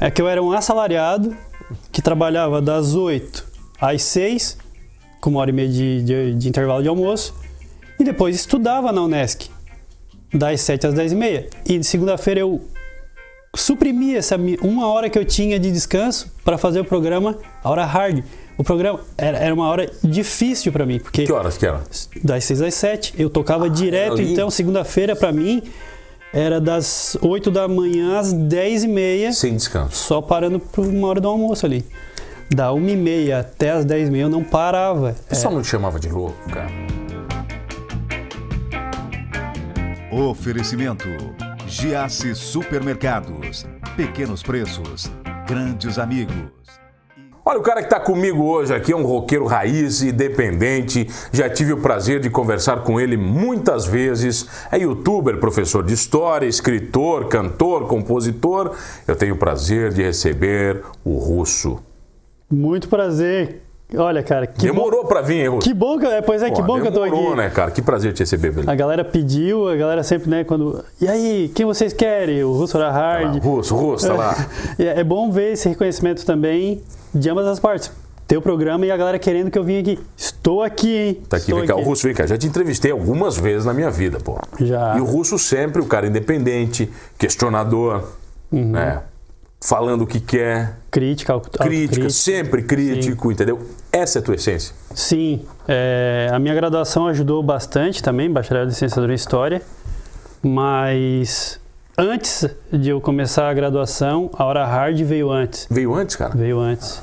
É que eu era um assalariado que trabalhava das 8 às 6, com uma hora e meia de, de, de intervalo de almoço, e depois estudava na Unesc, das 7 às 10 e meia. E de segunda-feira eu suprimia essa uma hora que eu tinha de descanso para fazer o programa, a hora hard. O programa era, era uma hora difícil para mim, porque Que horas que era? das 6 às 7. Eu tocava direto, ali. então segunda-feira pra mim era das 8 da manhã às 10 e meia, Sem descanso. só parando por uma hora do almoço ali. Da 1 e meia até as 10 e meia eu não parava. O pessoal não te chamava de louco, cara. Oferecimento: Giasse Supermercados. Pequenos preços, grandes amigos. Olha, o cara que está comigo hoje aqui é um roqueiro raiz, independente. Já tive o prazer de conversar com ele muitas vezes. É youtuber, professor de história, escritor, cantor, compositor. Eu tenho o prazer de receber o Russo. Muito prazer. Olha, cara, que Demorou pra vir, hein, bom. Russo? Que bom que, é, pois é, que Pô, bom que eu tô demorou, aqui. né, cara? Que prazer te receber, velho. A galera pediu, a galera sempre, né, quando. E aí, quem vocês querem? O Russo era hard. Russo, Russo, tá lá. E É bom ver esse reconhecimento também de ambas as partes. Teu programa e a galera querendo que eu vim aqui. Estou aqui, hein? Tá aqui, Estou vem cá. O Russo, vem cá. Já te entrevistei algumas vezes na minha vida, pô. Já. E o Russo sempre, o cara independente, questionador, Uhum. né? Falando o que quer, Crítica, crítica, sempre crítico, entendeu? Essa é a tua essência. Sim, é, a minha graduação ajudou bastante também, bacharel de licenciatura em História, mas antes de eu começar a graduação, a hora hard veio antes. Veio antes, cara? Veio antes.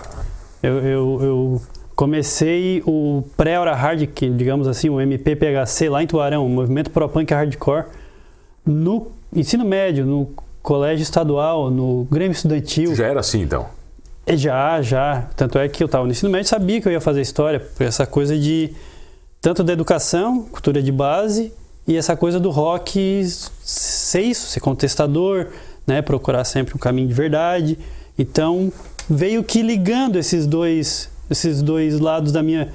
Eu, eu, eu comecei o pré-hora hard, que digamos assim, o MPPHC lá em Tubarão, o movimento Pro Punk Hardcore, no ensino médio, no colégio estadual, no Grêmio Estudantil. Já era assim, então. É, Já, já. Tanto é que eu estava no ensino médio sabia que eu ia fazer história, por essa coisa de tanto da educação, cultura de base, e essa coisa do rock ser isso, ser contestador, né, procurar sempre um caminho de verdade. Então, veio que ligando esses dois esses dois lados da minha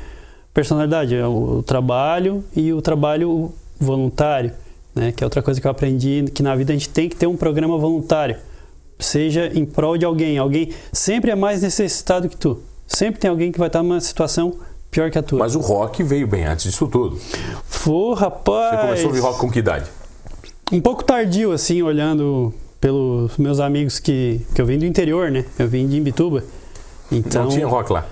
personalidade, é o, o trabalho e o trabalho voluntário, né, que é outra coisa que eu aprendi que na vida a gente tem que ter um programa voluntário seja em prol de alguém. Alguém sempre é mais necessitado que tu. Sempre tem alguém que vai estar numa situação pior que a tua. Mas o rock veio bem antes disso tudo. Pô, rapaz. Você começou a ouvir rock com que idade? Um pouco tardio, assim, olhando pelos meus amigos que, que eu vim do interior, né? Eu vim de Imbituba. Então, Não tinha rock lá.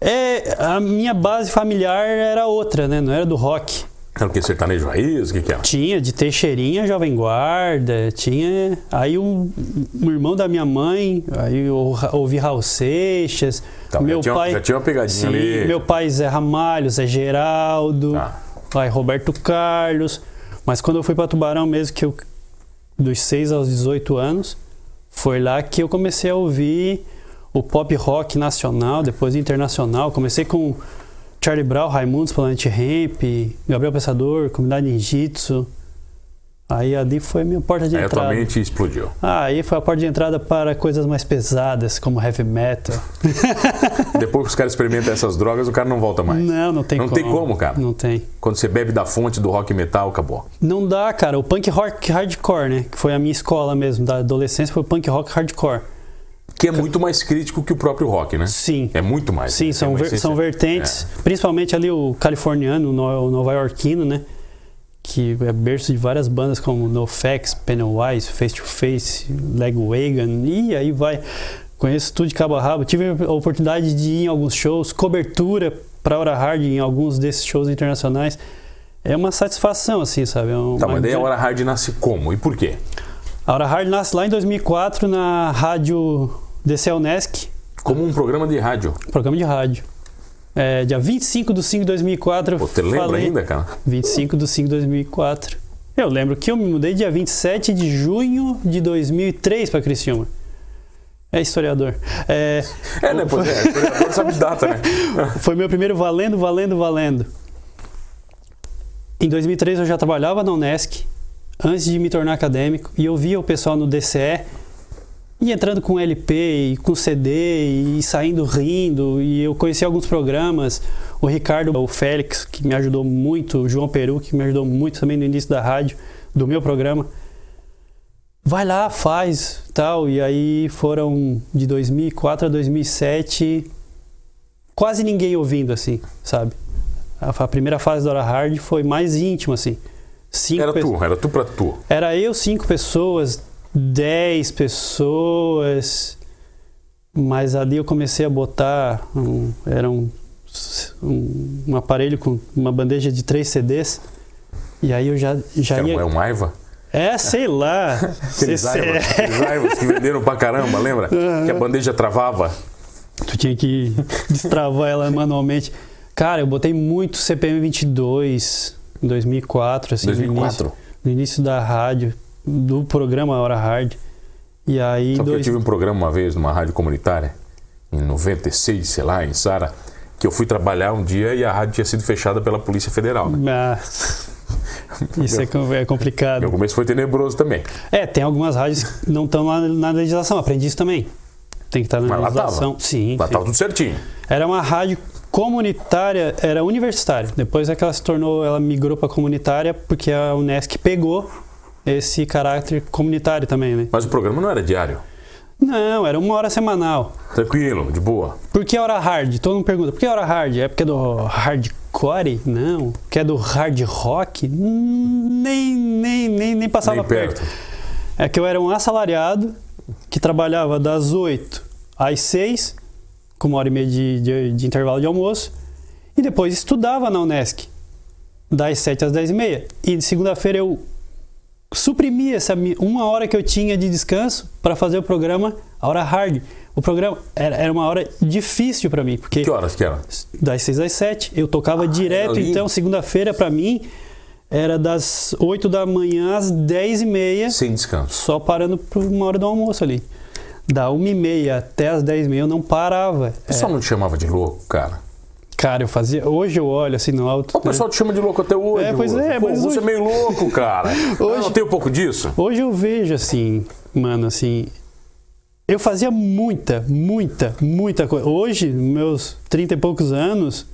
É, a minha base familiar era outra, né? Não era do rock. Era o que? Sertanejo raiz? O que que era? Tinha de Teixeirinha, Jovem Guarda, tinha. Aí um, um irmão da minha mãe, aí eu ouvi Raul Seixas. Tá, meu já tinha- pai. já tinha uma pegadinha Sim, ali. Meu pai Zé Ramalho, Zé Geraldo, Tá. aí Roberto Carlos. Mas quando eu fui para Tubarão mesmo, que eu, dos 6 aos 18 anos, foi lá que eu comecei a ouvir o pop rock nacional, depois internacional. Comecei com Charlie Brown, Raimundos, Planet Ramp, Gabriel Pensador, Comunidade Ninjitsu. Aí ali foi a minha porta de Aí a tua entrada. mente explodiu. Ah, aí foi a porta de entrada para coisas mais pesadas, como heavy metal. Depois que os caras experimentam essas drogas, o cara não volta mais. Não, não tem Não como. tem como, cara. Não tem. Quando você bebe da fonte do rock metal, acabou. Não dá, cara. O punk rock hardcore, né? Que foi a minha escola mesmo, da adolescência, foi o punk rock hardcore. Que é muito mais crítico que o próprio rock, né? Sim. É muito mais. Sim, né? são, É uma ver- são vertentes, principalmente ali o californiano, o no- o nova-iorquino, né? Que é berço de várias bandas como NoFX, Pennywise, Face to Face, Legwagon, e aí vai. Conheço tudo de cabo a rabo. Tive a oportunidade de ir em alguns shows, cobertura para Hora Hard em alguns desses shows internacionais. É uma satisfação, assim, sabe? É um- Tá, uma mas daí a hora hard nasce como? E por quê? A Hora Hard nasce lá em 2004 na rádio DC Unesc, Como um programa de rádio. programa de rádio. É, dia 25 de 5 de 2004. Pô, Você lembra falei- ainda, cara? 25 de 5 de 2004. Eu lembro que eu me mudei dia 27 de junho de 2003 para Criciúma. É historiador. É, É, né? Pois é, historiador sabe de data, né? foi meu primeiro valendo, valendo, valendo. Em 2003 eu já trabalhava na Unesc, antes de me tornar acadêmico, e eu via o pessoal no DCE e entrando com LP e com CD e saindo rindo, e eu conheci alguns programas, o Ricardo, o Félix, que me ajudou muito, o João Peru, que me ajudou muito também no início da rádio, do meu programa. Vai lá, faz, tal. E aí foram de 2004 a 2007, quase ninguém ouvindo, assim, sabe? A, a primeira fase da Hora Hard foi mais íntima, assim. Cinco Era tu, era tu pra tu. Era eu, cinco pessoas, dez pessoas. Mas ali eu comecei a botar. Um, era um, um, um aparelho com uma bandeja de três CDs. E aí eu já, já Era, ia. é um Aiva? É, sei lá. Aqueles Aivas, que venderam pra caramba, lembra? Que a bandeja travava. Tu tinha que destravar ela manualmente. Cara, eu botei muito CPM 22 em 2004, assim, 2004? No, início, no início da rádio, do programa Hora Hard. E aí, Só que eu dois- tive um programa uma vez numa rádio comunitária, em 96, sei lá, em Sara, que eu fui trabalhar um dia e a rádio tinha sido fechada pela Polícia Federal. Né? Ah, isso é, é complicado. Meu começo foi tenebroso também. É, tem algumas rádios que não estão na, na legislação, aprendi isso também. Tem que estar na Mas lá legislação. tava. Sim, Lá sim. tava tudo certinho. Era uma rádio comunitária, era universitária. Depois é que ela se tornou, ela migrou para comunitária porque a Unesc pegou esse caráter comunitário também, né? Mas o programa não era diário. Não, era uma hora semanal. Tranquilo, de boa. Por que hora hard? Todo mundo pergunta, por que hora hard? É porque é do hardcore? Não. Porque é do hard rock? Hum, Nem, nem, nem, nem passava Nem perto. É que eu era um assalariado que trabalhava das 8 às 6, com uma hora e meia de, de- de intervalo de almoço, e depois estudava na Unesc, das 7 às 10 e meia. E de segunda-feira eu suprimia essa uma hora que eu tinha de descanso para fazer o programa, a hora hard. O programa era, era uma hora difícil para mim, porque Que horas que era? das 6 às 7. Eu tocava direto, ali? então segunda-feira para mim era das 8 da manhã às 10 e meia, Sem descanso. só parando por uma hora do almoço ali. Da 1 e meia até as 10 e meia eu não parava. O pessoal não te chamava de louco, cara? Cara, eu fazia. Hoje eu olho assim no alto. O pessoal te chama de louco até hoje. É, pois é, Pô, mas você hoje- é meio louco, cara. Hoje- Não tem um pouco disso? Hoje eu vejo assim, mano, assim. Eu fazia muita, muita, muita coisa. Hoje, meus 30 e poucos anos,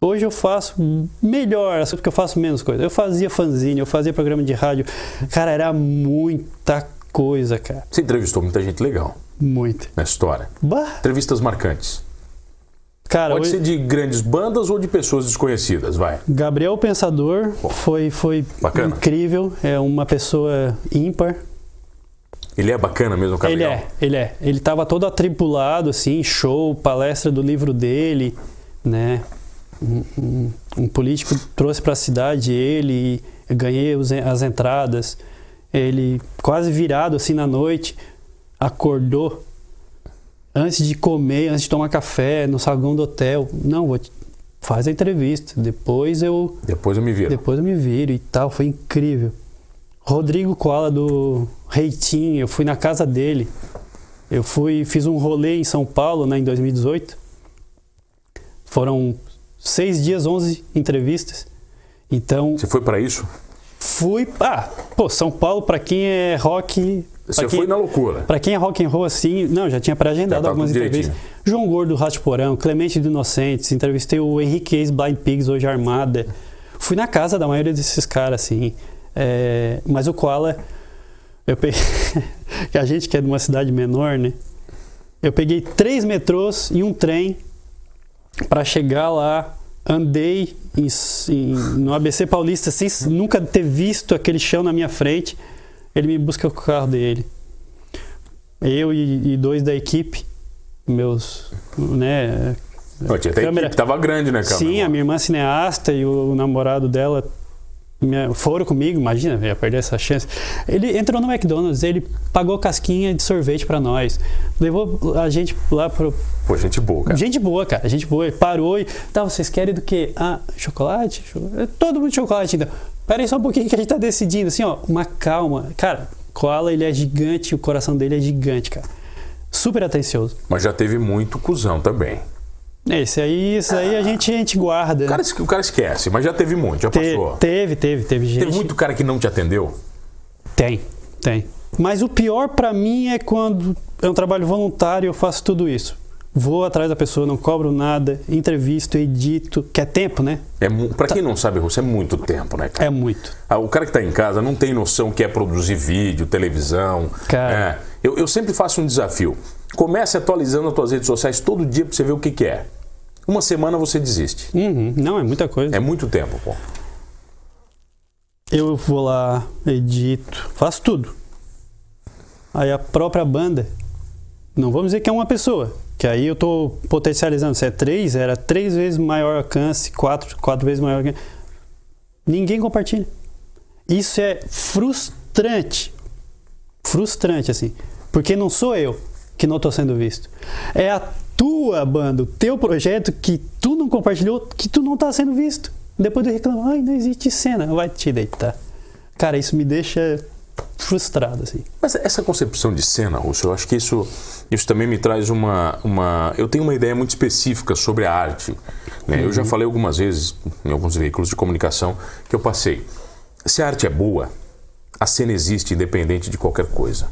hoje eu faço melhor, assim, porque eu faço menos coisa. Eu fazia fanzine, eu fazia programa de rádio. Cara, era muita coisa, cara. Você entrevistou muita gente legal Muita. nessa história. Bah, Entrevistas marcantes. Cara, Pode ser de grandes bandas ou de pessoas desconhecidas, vai. Gabriel Pensador foi, foi Bacana. incrível. É uma pessoa ímpar. Ele é bacana mesmo, cara. Ele é, ele é. Ele tava todo atribulado, assim, show, palestra do livro dele, né? Um, um- um político trouxe para a cidade ele, ganhei os- as entradas. Ele, quase virado assim na noite, acordou antes de comer, antes de tomar café no saguão do hotel. Não, vou te- faz a entrevista, depois eu Depois eu me viro. depois eu me viro e tal, foi incrível. Rodrigo Koala do Reitinho, eu fui na casa dele. Eu fui, fiz um rolê em São Paulo, né, em 2018. Foram seis dias, 11 entrevistas. Então, Você foi pra isso? fui. Ah, pô, São Paulo, pra quem é rock. Você pra quem, foi na loucura. Pra quem é rock and roll assim, não, já tinha pré-agendado algumas entrevistas. João Gordo Porão, Clemente do Inocentes, entrevistei o Henrique Ex Blind Pigs, hoje Armada. Fui na casa da maioria desses caras, assim. É, mas o Koala, eu peguei. que a gente que é de uma cidade menor, né? Eu peguei três metrôs e um trem para chegar lá. Andei em, em- no ABC Paulista sem nunca ter visto aquele chão na minha frente. Ele me busca com o carro dele. Eu e, e dois da equipe, meus, né? Não, tinha até Câmera- equipe, tava grande, né, cara? Sim, a minha irmã cineasta e o namorado dela me- foram comigo, imagina, eu ia perder essa chance. Ele entrou no McDonald's, ele pagou casquinha de sorvete pra nós, levou a gente lá pro. Pô, gente boa, cara. Gente boa, cara, gente boa. Ele parou e. Tá, vocês querem do quê? Ah, chocolate? Cho- é Todo mundo chocolate, então. Pera aí só um pouquinho que a gente tá decidindo, assim, ó, uma calma. Cara, Koala, ele é gigante, o coração dele é gigante, cara. Super atencioso. Mas já teve muito cuzão também. Esse aí, esse aí a gente, a gente guarda. O cara, es- o cara esquece, mas já teve muito, já Te- passou. teve, teve, teve gente. Teve muito cara que não te atendeu? Tem, tem. Mas o pior pra mim é quando é um trabalho voluntário e eu faço tudo isso. Vou atrás da pessoa, não cobro nada, entrevisto, edito, que é tempo, né? É, mu- pra quem não sabe, Russo, é muito tempo, né, cara? É muito. Ah, O cara que está em casa não tem noção que é produzir vídeo, televisão. Cara. É. Eu, eu sempre faço um desafio. Comece atualizando as tuas redes sociais todo dia para você ver o que, que é. Uma semana você desiste. Uhum, Não, é muita coisa. É muito tempo, pô. Eu vou lá, edito, faço tudo. Aí a própria banda, não vamos dizer que é uma pessoa, que aí eu tô potencializando. Se é três, era três vezes maior alcance, quatro, quatro vezes maior alcance. Ninguém compartilha. Isso é frustrante. Frustrante, assim. Porque não sou eu que não tô sendo visto. É a tua banda, o teu projeto que tu não compartilhou, que tu não tá sendo visto. Depois eu reclamo, ai, não existe cena. Vai te deitar. Cara, isso me deixa frustrado, assim. Mas essa concepção de cena, Russo, eu acho que isso, isso também me traz uma, uma. Eu tenho uma ideia muito específica sobre a arte. né? Eu já falei algumas vezes em alguns veículos de comunicação que eu passei. Se a arte é boa, a cena existe independente de qualquer coisa.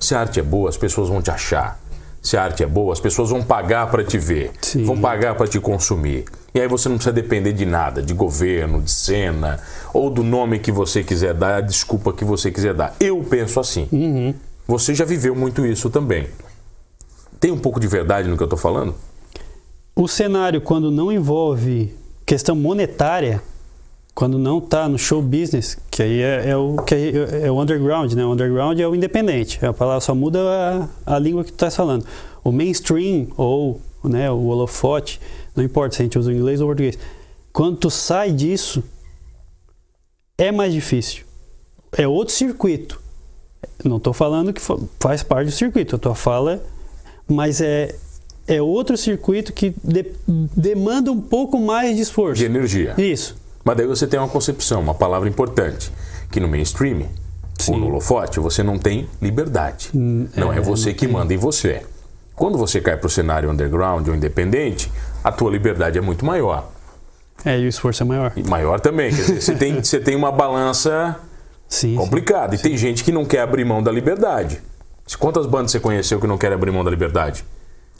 Se a arte é boa, as pessoas vão te achar. Se a arte é boa, as pessoas vão pagar para te ver, Sim. vão pagar para te consumir. E aí você não precisa depender de nada, de governo, de cena, ou do nome que você quiser dar, a desculpa que você quiser dar. Eu penso assim. Você já viveu muito isso também. Tem um pouco de verdade no que eu estou falando? O cenário, quando não envolve questão monetária, quando não tá no show business, que aí é, é o, que é, é o underground, né? O underground é o independente. A palavra só muda a, a língua que tu tá falando. O mainstream ou né, o holofote, não importa se a gente usa o inglês ou o português. Quando tu sai disso, é mais difícil. É outro circuito. Não estou falando que fa- faz parte do circuito, a tua fala, mas é, é outro circuito que de- demanda um pouco mais de esforço. De energia. Isso. Mas daí você tem uma concepção, uma palavra importante, que no mainstream, ou no holofote, você não tem liberdade. não é, é, você que manda em você. Quando você cai para o cenário underground ou independente, a tua liberdade é muito maior. É, e o esforço é maior. E maior também. Quer dizer, você tem, você tem uma balança Sim. complicada. E tem gente que não quer abrir mão da liberdade. Quantas bandas você conheceu que não querem abrir mão da liberdade?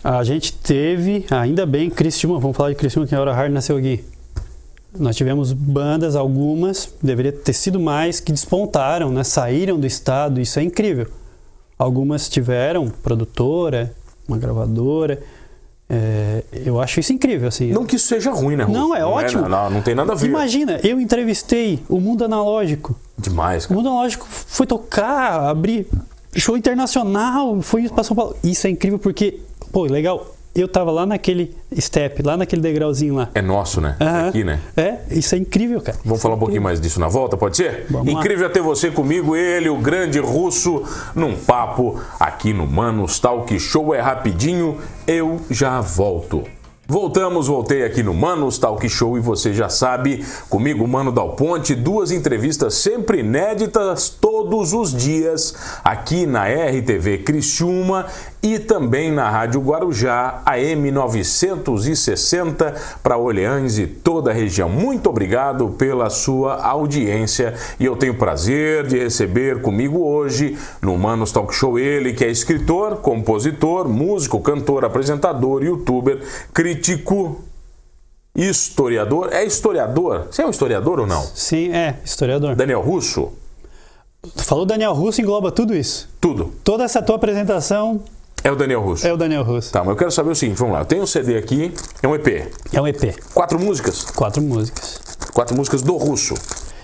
A gente teve, ainda bem, Criciúma, vamos falar de Criciúma, que a Hora Hard nasceu aqui. Nós tivemos bandas, algumas, deveria ter sido mais, que despontaram, né? saíram do estado, isso é incrível. Algumas tiveram produtora, uma gravadora. é, eu acho isso incrível, assim. Não que isso seja ruim, né? Ruth? Não, é ótimo. não, não, não tem nada a ver. Imagina, eu entrevistei o Mundo Analógico. Demais, O cara. Mundo Analógico foi tocar, abrir show internacional, foi para São Paulo. Isso é incrível porque, pô, legal. Eu tava lá naquele step, lá naquele degrauzinho lá. É nosso, né? Aham. Aqui, né? É, isso é incrível, cara. Vamos falar um pouquinho mais disso na volta, pode ser? Vamos lá. Incrível ter você comigo, ele, o grande russo, num papo aqui no Manos Talk Show. É rapidinho, eu já volto. Voltamos, voltei aqui no Manos Talk Show e você já sabe, comigo, Mano Dal Ponte, duas entrevistas sempre inéditas todos os dias aqui na RTV Criciúma e também na Rádio Guarujá, AM 960 para Orleans e toda a região. Muito obrigado pela sua audiência e eu tenho o prazer de receber comigo hoje no Manos Talk Show ele que é escritor, compositor, músico, cantor, apresentador, youtuber, crítico, historiador. É historiador? Você é um historiador ou não? Sim, é, historiador. Daniel Russo? Tu falou Daniel Russo, engloba tudo isso. Tudo. Toda essa tua apresentação É o Daniel Russo. é o Daniel Russo. Tá, mas eu quero saber o seguinte, vamos lá. Eu tenho um CD aqui, é um EP. É um EP. Quatro músicas. Quatro músicas. Quatro músicas do Russo.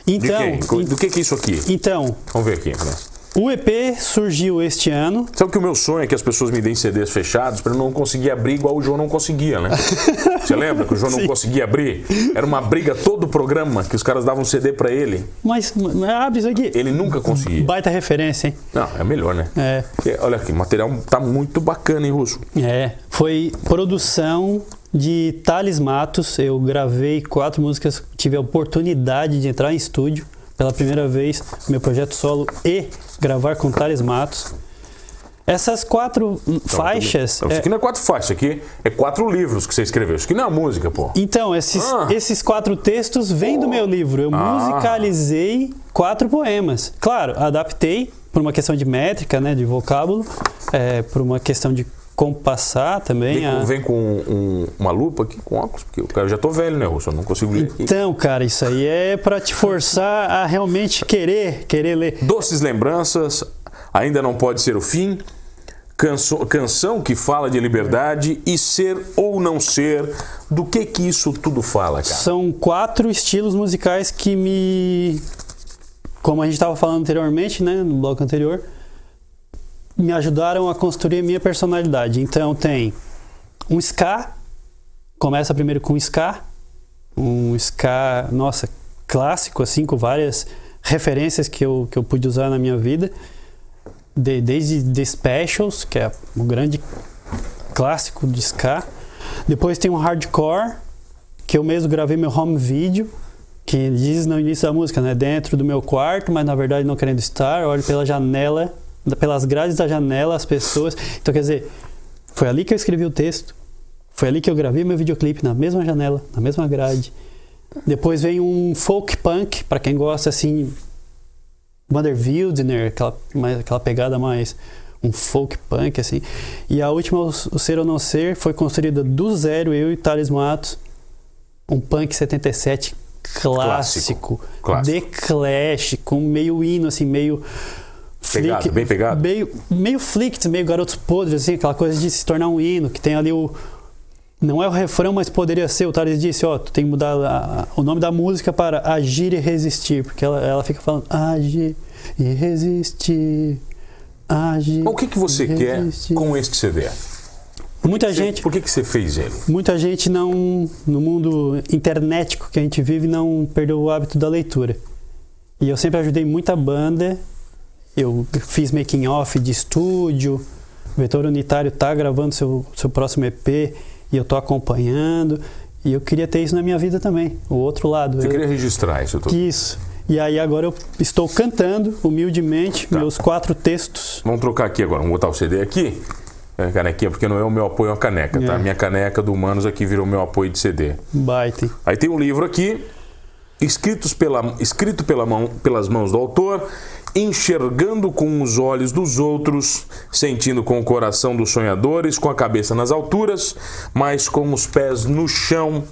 Então, De quem? Do que que é isso aqui? então Vamos ver aqui. né? O EP surgiu este ano. Sabe que o meu sonho é que as pessoas me deem CDs fechados para eu não conseguir abrir igual o João não conseguia, né? Você lembra que o João não Sim. conseguia abrir? Era uma briga todo o programa que os caras davam CD para ele. Mas mas abre isso aqui. Ele nunca conseguia. Baita referência, hein? Não, é melhor, né? É. Porque, olha aqui, o material tá muito bacana, hein, Russo? É, foi produção de Thales Matos. Eu gravei quatro músicas, tive a oportunidade de entrar em estúdio pela primeira vez, meu projeto solo e gravar com Thales Matos. Essas quatro faixas. Então, Isso é, aqui não é quatro faixas, isso aqui é quatro livros que você escreveu. Isso aqui não é música, pô. então, esses, Ah. esses quatro textos vêm do meu livro. Eu Ah. musicalizei quatro poemas. Claro, adaptei por uma questão de métrica, né, de vocábulo, é, por uma questão de compassar também. Vem, a... com, vem com um- uma lupa aqui, com óculos, porque cara, eu já tô velho, né, Russo? Eu não consigo ler. Então, cara, isso aí é para te forçar a realmente querer, querer ler. Doces lembranças, ainda não pode ser o fim. Canso- canção que fala de liberdade e ser ou não ser. Do que que isso tudo fala, cara? São quatro estilos musicais que me. Como a gente estava falando anteriormente, né, no bloco anterior, me ajudaram a construir minha personalidade. Então tem um ska, começa primeiro com ska, um ska, nossa, clássico, assim, com várias referências que eu, que eu pude usar na minha vida. De- desde The Specials, que é o grande clássico de ska. Depois tem um hardcore, que eu mesmo gravei meu home video, que diz no início da música, né? Dentro do meu quarto, mas na verdade não querendo estar, olho pela janela, pelas grades da janela as pessoas. Então quer dizer, foi ali que eu escrevi o texto, foi ali que eu gravei meu videoclipe, na mesma janela, na mesma grade. Depois vem um folk punk, para quem gosta assim, Wander Wildner, aquela, mais, aquela pegada mais um folk punk assim. E a última, o, Ser ou Não Ser, foi construída do zero, eu e Thales Matos, um punk 77 clássico, Clássico. The Clash, com meio hino assim, meio Pegado, bem pegado? Meio, meio flicked, meio garotos podres, assim, aquela coisa de se tornar um hino, que tem ali o. Não é o refrão, mas poderia ser. O Thales disse: Ó, tu tem que mudar a- o nome da música para Agir e Resistir, porque ela, ela fica falando Agir e Resistir. Agir. O que, que você quer resistir." com este CD? Muita Você- gente. Por que, que você fez ele? Muita gente não, no mundo internetico que a gente vive, não perdeu o hábito da leitura. E eu sempre ajudei muita banda. Eu fiz making off de estúdio. O Vetor Unitário tá gravando seu, seu próximo EP e eu tô acompanhando. E eu queria ter isso na minha vida também, o outro lado. Você Eu- queria registrar isso tudo. Isso. E aí agora eu estou cantando, humildemente, Tá. meus quatro textos. Vamos trocar aqui agora. Vamos botar o CD aqui. É, canequinha, porque não é o meu apoio à caneca, tá? É. Minha caneca do Humanos aqui virou meu apoio de CD. Baita. Aí tem um livro aqui, escritos pela, escrito pela mão, pelas mãos do autor, enxergando com os olhos dos outros, sentindo com o coração dos sonhadores, com a cabeça nas alturas, mas com os pés no chão.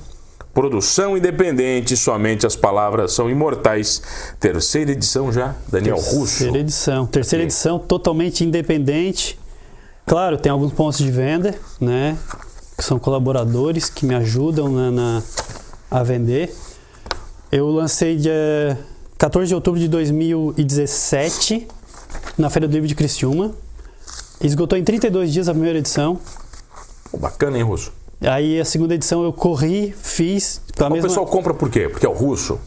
Produção independente, somente as palavras são imortais. Terceira edição já, Daniel Russo. Terceira edição. Terceira Aqui. edição totalmente independente. Claro, tem alguns pontos de venda, né? Que são colaboradores que me ajudam na, na- a vender. Eu lancei dia 14 de outubro de 2017 na Feira do Livro de Criciúma. Esgotou em 32 dias a primeira edição. Pô, bacana, hein, Russo? Aí a segunda edição eu corri, fiz. O mesma... pessoal compra por quê? Porque é o russo?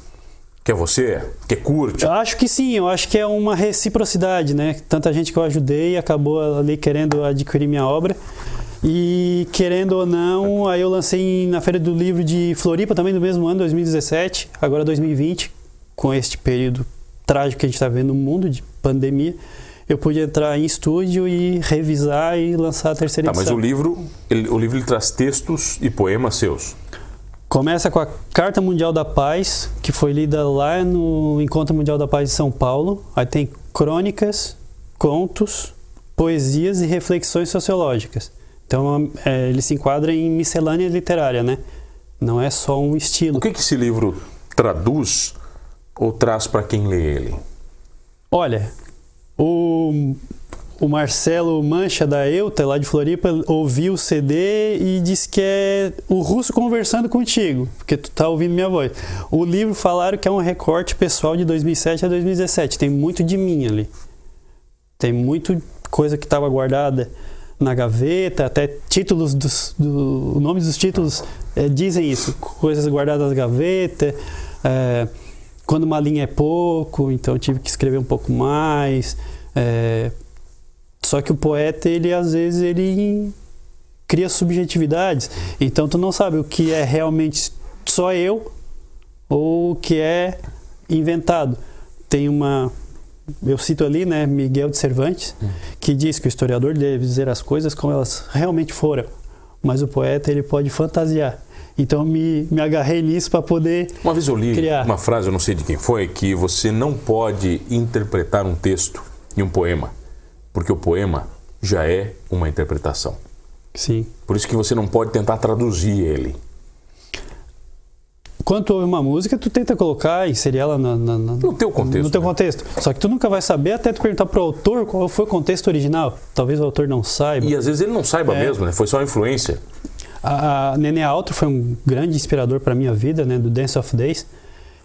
Que é você? Que curte? Eu acho que sim, eu acho que é uma reciprocidade, né? Tanta gente que eu ajudei acabou ali querendo adquirir minha obra. E querendo ou não, aí eu lancei na Feira do Livro de Floripa também do mesmo ano, 2017, agora 2020, com este período trágico que a gente está vendo no mundo de pandemia. Eu pude entrar em estúdio e revisar e lançar a terceira Tá, mas edição. o livro, ele- o livro traz textos e poemas seus. Começa com a Carta Mundial da Paz, que foi lida lá no Encontro Mundial da Paz de São Paulo. Aí tem crônicas, contos, poesias e reflexões sociológicas. Então é, ele se enquadra em miscelânea literária, né? Não é só um estilo. O que, que esse livro traduz ou traz para quem lê ele? Olha, o, o Marcelo Mancha da Euta, lá de Floripa, ouviu o CD e disse que é o russo conversando contigo, porque tu tá ouvindo minha voz. O livro falaram que é um recorte pessoal de 2007 a 2017, tem muito de mim ali. Tem muito coisa que estava guardada na gaveta, até títulos dos do, nomes dos títulos eh, dizem isso, coisas guardadas na gaveta. eh, quando uma linha é pouco, então tive que escrever um pouco mais. eh, só que o poeta, ele às vezes ele cria subjetividades. Então tu não sabe o que é realmente só eu ou o que é inventado. Tem uma eu cito ali, né, Miguel de Cervantes, que diz que o historiador deve dizer as coisas como elas realmente foram, mas o poeta ele pode fantasiar. Então me, me agarrei nisso para poder Uma vez eu li Criar. uma frase, eu não sei de quem foi, que você não pode interpretar um texto em um poema, porque o poema já é uma interpretação. Sim. Por isso que você não pode tentar traduzir ele. Quando tu ouve uma música, tu tenta colocar, inserir ela na, na, na- No teu contexto, No teu né? contexto. Só que tu nunca vai saber até tu perguntar pro autor qual foi o contexto original. Talvez o autor não saiba. E às vezes ele não saiba É. mesmo, né? Foi só uma influência. A, a Nenê Altro foi um grande inspirador para minha vida, né, do Dance of Days.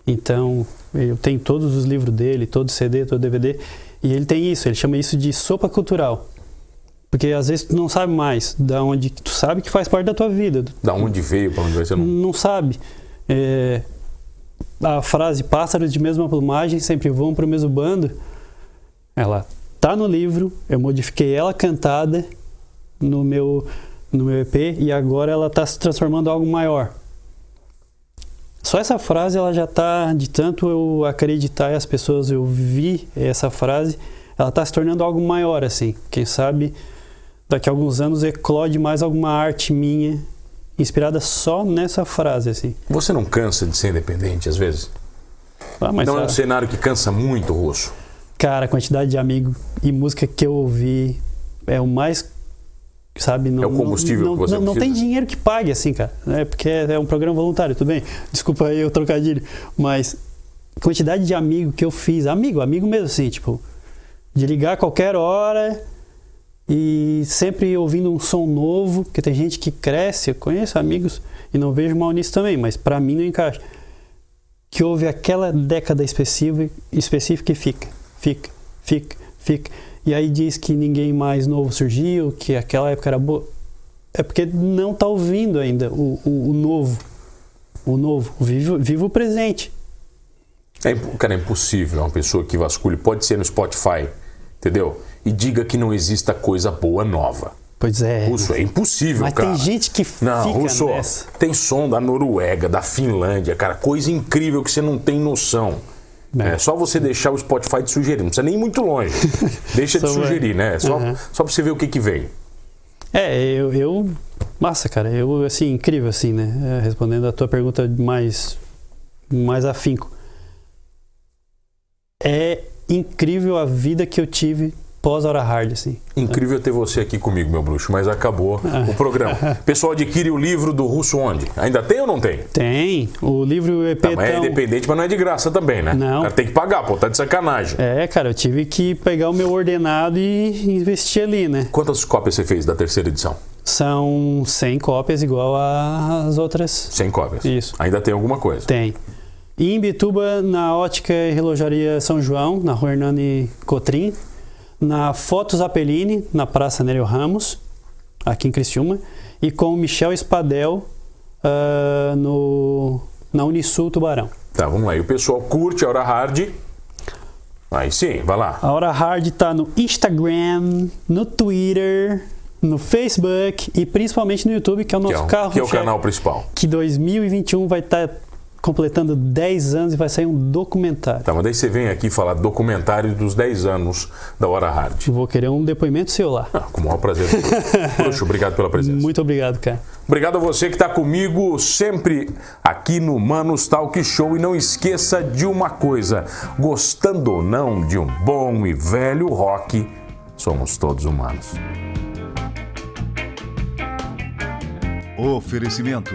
Então, eu tenho todos os livros dele, todo CD, todo DVD, e ele tem isso, ele chama isso de sopa cultural. Porque às vezes tu não sabe mais da onde tu sabe que faz parte da tua vida, Da onde veio, para onde vai ser. Não. não sabe. É, a frase pássaros de mesma plumagem sempre voam para o mesmo bando, ela tá no livro, eu modifiquei ela cantada no meu no meu EP e agora ela está se transformando em algo maior. Só essa frase ela já está de tanto eu acreditar e as pessoas eu vi essa frase, ela está se tornando algo maior assim. Quem sabe daqui a alguns anos eclode mais alguma arte minha inspirada só nessa frase assim. Você não cansa de ser independente às vezes? Ah, não é um cenário que cansa muito, Russo. cara, a quantidade de amigo e música que eu ouvi é o mais sabe, não, É o combustível não, que você não, não tem dinheiro que pague assim, cara, né? Porque é, é um programa voluntário, tudo bem? Desculpa aí o trocadilho, mas quantidade de amigo que eu fiz, amigo, amigo mesmo assim, tipo, de ligar a qualquer hora e sempre ouvindo um som novo, porque tem gente que cresce, eu conheço amigos e não vejo mal nisso também, mas pra mim não encaixa. Que ouve aquela década específica, específica e fica, fica, fica, fica. E aí diz que ninguém mais novo surgiu, que aquela época era boa. É porque não tá ouvindo ainda o, o, o novo. O novo. Viva, viva o presente. É, cara, é impossível uma pessoa que vasculhe, pode ser no Spotify, entendeu? E diga que não exista coisa boa nova. Pois é. Russo, é impossível, Mas cara. tem gente que Não, fica Russo, nessa. tem som da Noruega, da Finlândia, cara, coisa incrível que você não tem noção. É. É só você deixar o Spotify te sugerir, não precisa nem ir muito longe. Deixa de sugerir, né? Só, Uhum. só pra você ver o que que vem. É, eu, eu. Massa, cara. Eu, assim, incrível, assim, né? É, respondendo a tua pergunta mais. mais afinco. É incrível a vida que eu tive pós-hora hard, assim. Incrível ter você aqui comigo, meu bruxo, mas acabou o programa. Pessoal, adquire o livro do Russo onde? Ainda tem ou não tem? Tem. O livro EP Tá, mas é independente, mas não é de graça também, né? Não. O cara tem que pagar, pô, tá de sacanagem. É, cara, eu tive que pegar o meu ordenado e investir ali, né? Quantas cópias você fez da terceira edição? São 100 cópias igual às outras. 100 cópias. Isso. Ainda tem alguma coisa. Tem. E em Bituba, na Ótica e Relojaria São João, na rua Hernani Cotrim. Na Fotos Apelini, na Praça Nélio Ramos, aqui em Criciúma. E com o Michel Espadel, ah, no, na Unisul Tubarão. Tá, vamos lá. E o pessoal curte a hora hard. Aí sim, vai lá. A Hora Hard tá no Instagram, no Twitter, no Facebook e principalmente no YouTube, que é o Que nosso é, o- carro que é o canal principal. que 2021 vai estar completando 10 anos e vai sair um documentário. Tá, mas daí você vem aqui falar documentário dos 10 anos da hora hard. Vou querer um depoimento seu lá. Ah, com o maior prazer. Bruxo, obrigado pela presença. Muito obrigado, cara. Obrigado a você que está comigo sempre aqui no Manos Talk Show. E não esqueça de uma coisa: gostando ou não de um bom e velho rock, somos todos humanos. Oferecimento: